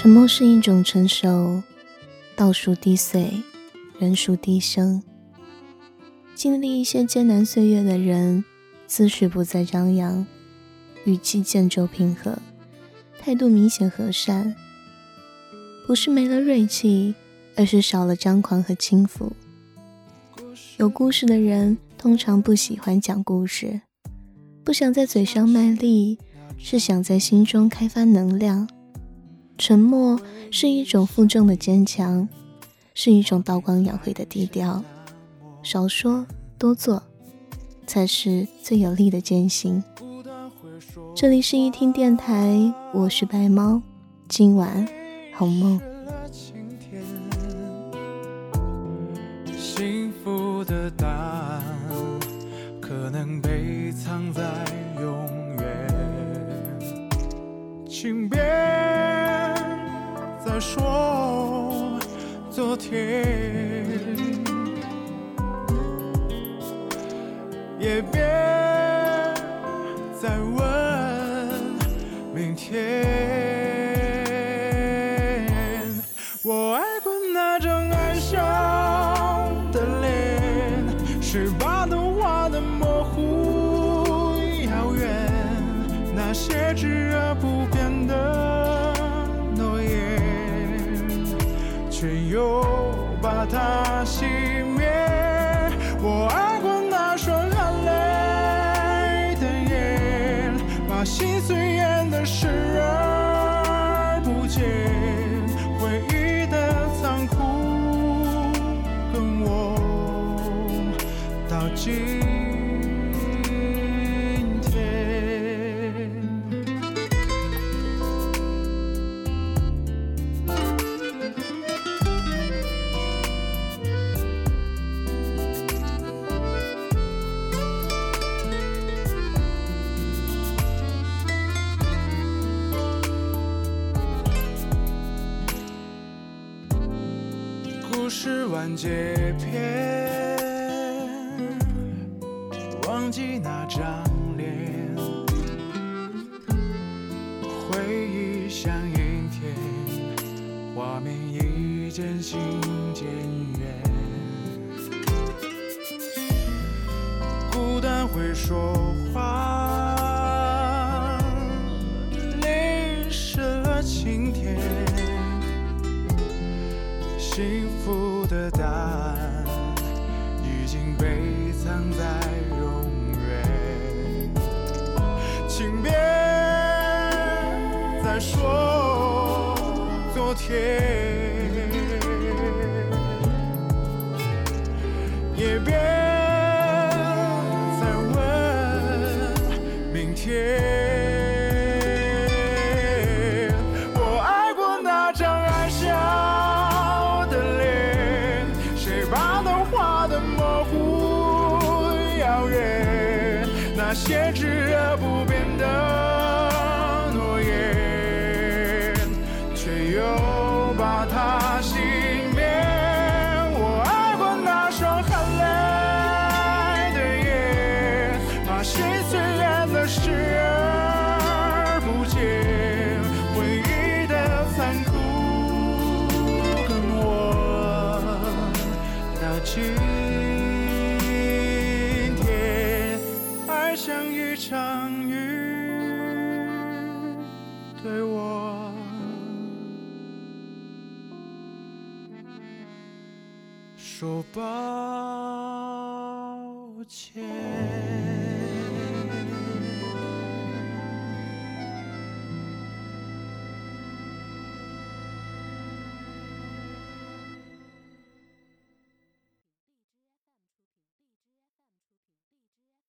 沉默是一种成熟，道数低碎，人数低声。经历一些艰难岁月的人，思绪不再张扬，语气渐骤平和，态度明显和善。不是没了锐气，而是少了张狂和轻浮。有故事的人通常不喜欢讲故事，不想在嘴上卖力，是想在心中开发能量。沉默是一种负重的坚强，是一种韬光养晦的低调。少说多做，才是最有力的践行。这里是一听电台，我是白猫，今晚好梦。再说昨天，也别再问明天。我爱过那张爱笑的脸，是是完结篇，忘记那张脸，回忆像阴天，画面已渐行渐远，孤单会说话，幸福。的答案已经被藏在永远，请别再说昨天，也别再问明天。那些炙热不变的诺言，却又把它熄灭。我爱过那双含泪的眼，把心碎演得视而不见。回忆的残酷，跟我到今。说抱歉。